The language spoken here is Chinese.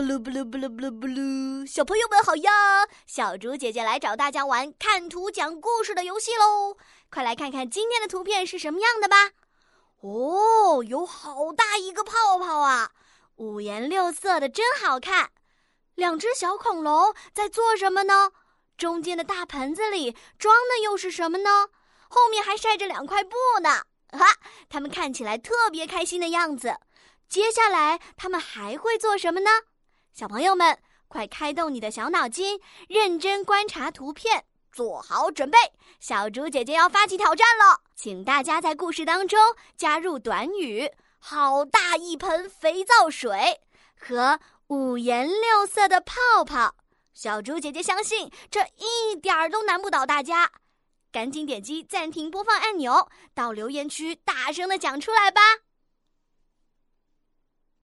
布噜布噜布噜布噜布噜，小朋友们好呀！小猪姐姐来找大家玩看图讲故事的游戏喽！快来看看今天的图片是什么样的吧！哦，有好大一个泡泡啊，五颜六色的，真好看。两只小恐龙在做什么呢？中间的大盆子里装的又是什么呢？后面还晒着两块布呢。哈，他们看起来特别开心的样子。接下来他们还会做什么呢？小朋友们，快开动你的小脑筋，认真观察图片，做好准备。小猪姐姐要发起挑战了，请大家在故事当中加入短语“好大一盆肥皂水”和五颜六色的泡泡。小猪姐姐相信这一点儿都难不倒大家。赶紧点击暂停播放按钮，到留言区大声的讲出来吧。